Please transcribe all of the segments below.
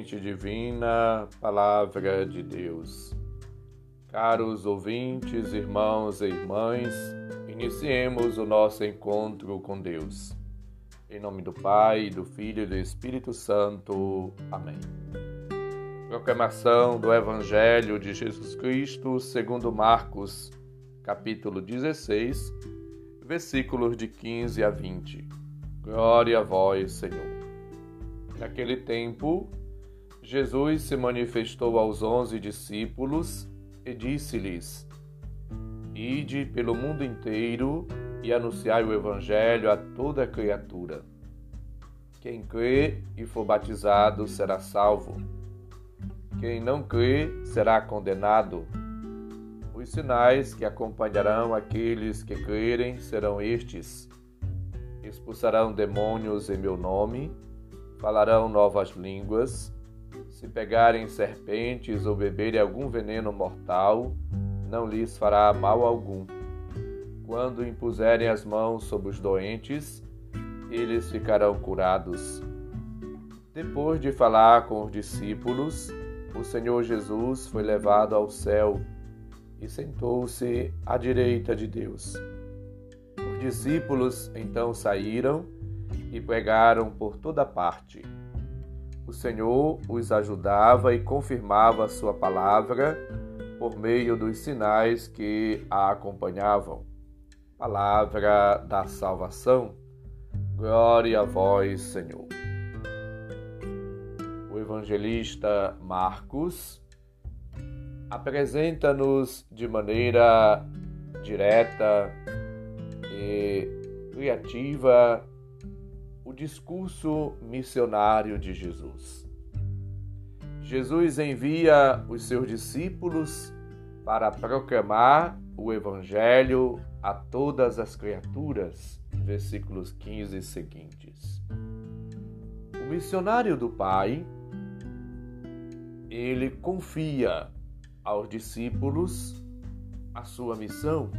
divina, Palavra de Deus. Caros ouvintes, irmãos e irmãs, iniciemos o nosso encontro com Deus. Em nome do Pai, do Filho e do Espírito Santo. Amém. Proclamação do Evangelho de Jesus Cristo segundo Marcos, capítulo 16, versículos de 15 a 20. Glória a vós, Senhor. Naquele tempo, Jesus se manifestou aos onze discípulos e disse-lhes: Ide pelo mundo inteiro e anunciai o Evangelho a toda criatura. Quem crê e for batizado será salvo. Quem não crê será condenado. Os sinais que acompanharão aqueles que crerem serão estes: expulsarão demônios em meu nome falarão novas línguas. Se pegarem serpentes ou beberem algum veneno mortal, não lhes fará mal algum. Quando impuserem as mãos sobre os doentes, eles ficarão curados. Depois de falar com os discípulos, o Senhor Jesus foi levado ao céu e sentou-se à direita de Deus. Os discípulos então saíram e pregaram por toda parte. O Senhor os ajudava e confirmava sua palavra por meio dos sinais que a acompanhavam. Palavra da salvação. Glória a vós, Senhor. O evangelista Marcos apresenta-nos de maneira direta e criativa o discurso missionário de Jesus. Jesus envia os seus discípulos para proclamar o Evangelho a todas as criaturas, versículos 15 e seguintes. O missionário do Pai, ele confia aos discípulos a sua missão.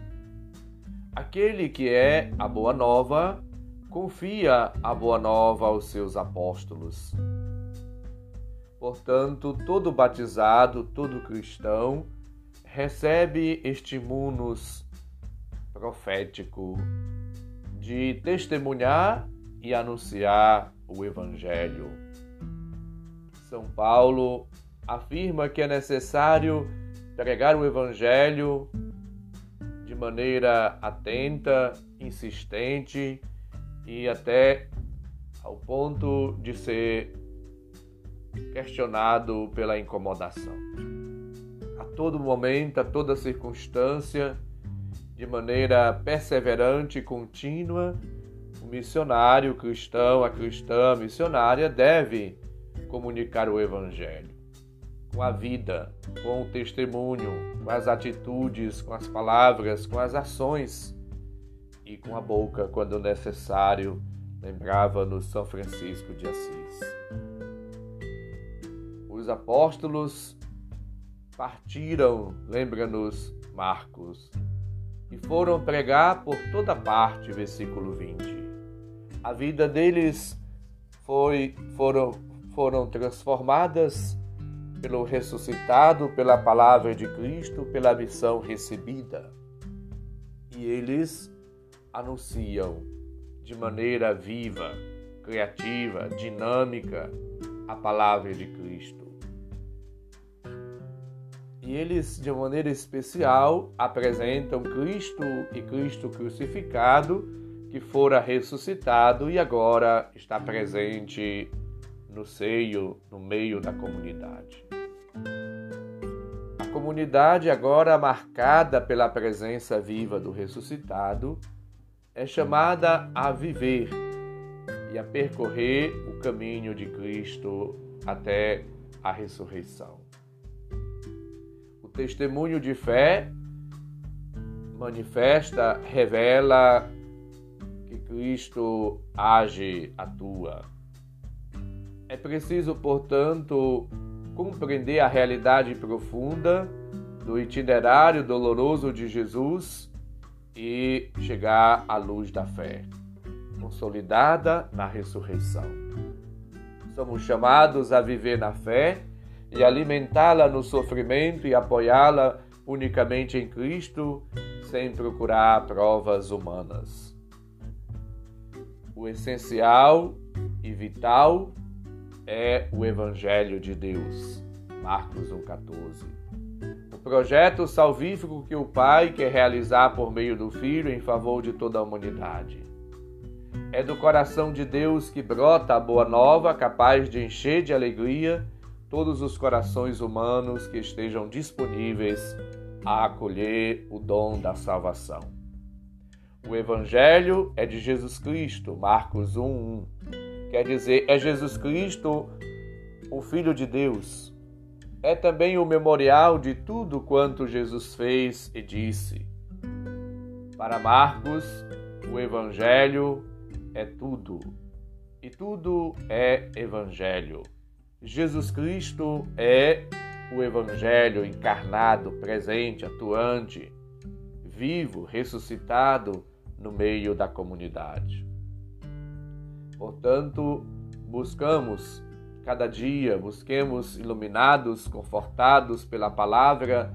Aquele que é a boa nova confia a boa nova aos seus apóstolos. Portanto, todo batizado, todo cristão, recebe este munus profético de testemunhar e anunciar o Evangelho. São Paulo afirma que é necessário pregar o Evangelho de maneira atenta, insistente e até ao ponto de ser questionado pela incomodação. A todo momento, a toda circunstância, de maneira perseverante e contínua, o missionário cristão, a cristã missionária deve comunicar o Evangelho com a vida, com o testemunho, com as atitudes, com as palavras, com as ações e com a boca, quando necessário, lembrava-nos São Francisco de Assis. Os apóstolos partiram, lembra-nos Marcos, e foram pregar por toda parte, versículo 20. A vida deles foi, foram, foram transformadas pelo ressuscitado, pela palavra de Cristo, pela missão recebida. E eles anunciam de maneira viva, criativa, dinâmica a palavra de Cristo. E eles, de maneira especial, apresentam Cristo e Cristo crucificado, que fora ressuscitado e agora está presente no seio, no meio da comunidade. A comunidade, agora marcada pela presença viva do ressuscitado, é chamada a viver e a percorrer o caminho de Cristo até a ressurreição. O testemunho de fé manifesta, revela que Cristo age, atua. É preciso, portanto, compreender a realidade profunda do itinerário doloroso de Jesus e chegar à luz da fé, consolidada na ressurreição. Somos chamados a viver na fé e alimentá-la no sofrimento e apoiá-la unicamente em Cristo, sem procurar provas humanas. O essencial e vital é o Evangelho de Deus. Marcos 1,14. Projeto salvífico que o Pai quer realizar por meio do Filho em favor de toda a humanidade. É do coração de Deus que brota a boa nova, capaz de encher de alegria todos os corações humanos que estejam disponíveis a acolher o dom da salvação. O Evangelho é de Jesus Cristo, Marcos 1:1. Quer dizer, é Jesus Cristo, o Filho de Deus. É também o memorial de tudo quanto Jesus fez e disse. Para Marcos, o Evangelho é tudo, e tudo é Evangelho. Jesus Cristo é o Evangelho encarnado, presente, atuante, vivo, ressuscitado no meio da comunidade. Portanto, buscamos cada dia, busquemos iluminados, confortados pela palavra,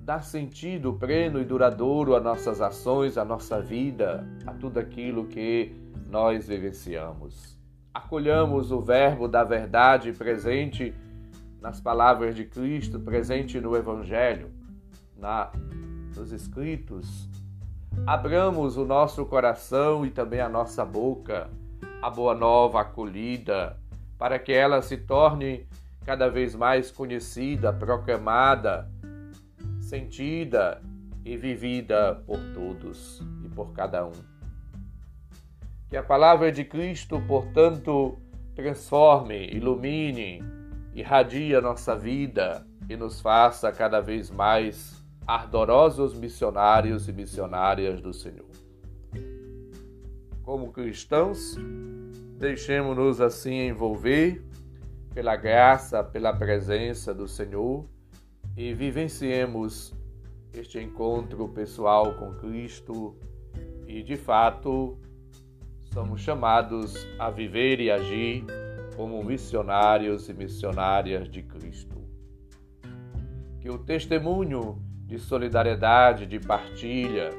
dar sentido pleno e duradouro a nossas ações, a nossa vida, a tudo aquilo que nós vivenciamos. Acolhamos o Verbo da verdade presente nas palavras de Cristo, presente no Evangelho, na, nos escritos. Abramos o nosso coração e também a nossa boca, a boa nova acolhida, para que ela se torne cada vez mais conhecida, proclamada, sentida e vivida por todos e por cada um. Que a palavra de Cristo, portanto, transforme, ilumine, irradie a nossa vida e nos faça cada vez mais ardorosos missionários e missionárias do Senhor. Como cristãos, deixemos-nos assim envolver pela graça, pela presença do Senhor e vivenciemos este encontro pessoal com Cristo e, de fato, somos chamados a viver e agir como missionários e missionárias de Cristo. Que o testemunho de solidariedade, de partilha,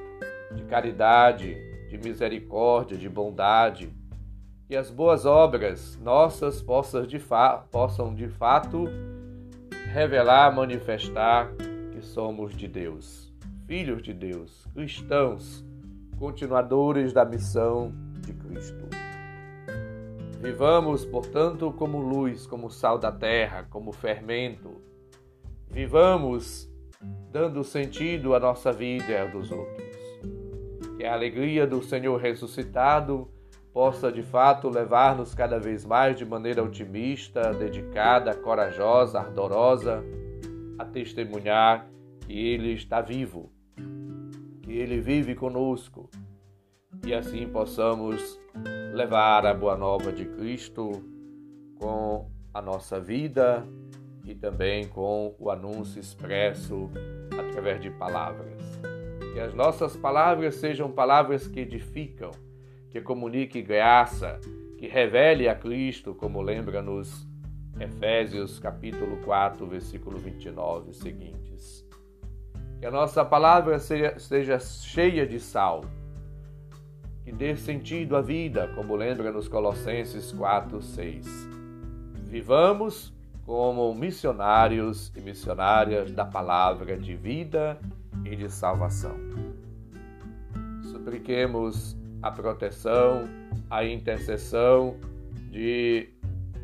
de caridade, de misericórdia, de bondade, que as boas obras nossas possam de, possam de fato revelar, manifestar que somos de Deus, filhos de Deus, cristãos, continuadores da missão de Cristo. Vivamos, portanto, como luz, como sal da terra, como fermento. Vivamos dando sentido à nossa vida e à dos outros. Que a alegria do Senhor ressuscitado possa de fato levar-nos cada vez mais de maneira otimista, dedicada, corajosa, ardorosa, a testemunhar que Ele está vivo, que Ele vive conosco e assim possamos levar a boa nova de Cristo com a nossa vida e também com o anúncio expresso através de palavras. Que as nossas palavras sejam palavras que edificam, que comuniquem graça, que revele a Cristo, como lembra-nos Efésios capítulo 4, versículo 29 e seguintes. Que a nossa palavra seja, seja cheia de sal, que dê sentido à vida, como lembra nos Colossenses 4, 6. Vivamos como missionários e missionárias da palavra de vida e de salvação. Supliquemos a proteção, a intercessão de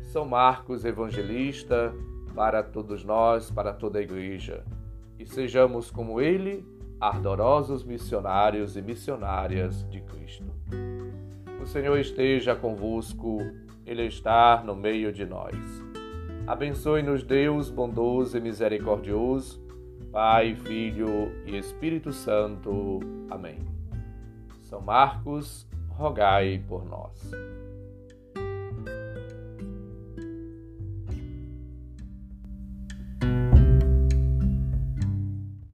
São Marcos Evangelista para todos nós, para toda a Igreja, e sejamos como ele ardorosos missionários e missionárias de Cristo. O Senhor esteja convosco, Ele está no meio de nós. Abençoe-nos, Deus bondoso e misericordioso, Pai, Filho e Espírito Santo. Amém. São Marcos, rogai por nós.